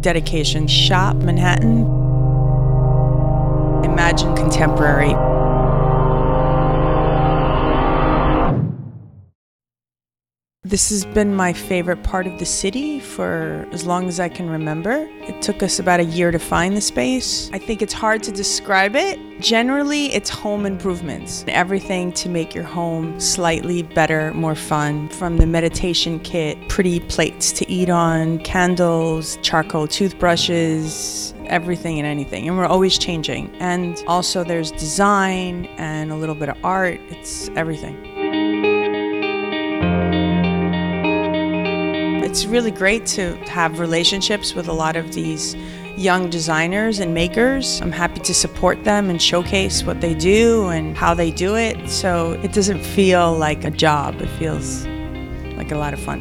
Dedication Shop, Manhattan. Imagine Contemporary. This has been my favorite part of the city for as long as I can remember. It took us about a year to find the space. I think it's hard to describe it. Generally, it's home improvements. Everything to make your home slightly better, more fun. From the meditation kit, pretty plates to eat on, candles, charcoal toothbrushes, everything and anything. And we're always changing. And also, there's design and a little bit of art. It's everything. It's really great to have relationships with a lot of these young designers and makers. I'm happy to support them and showcase what they do and how they do it. So it doesn't feel like a job, it feels like a lot of fun.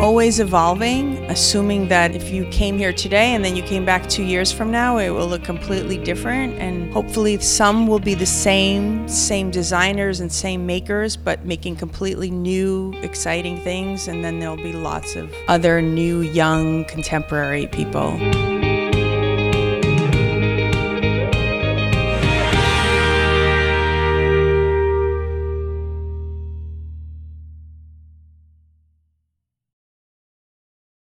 Always evolving, assuming that if you came here today and then you came back two years from now, it will look completely different. And hopefully, some will be the same, same designers and same makers, but making completely new, exciting things. And then there'll be lots of other new, young, contemporary people.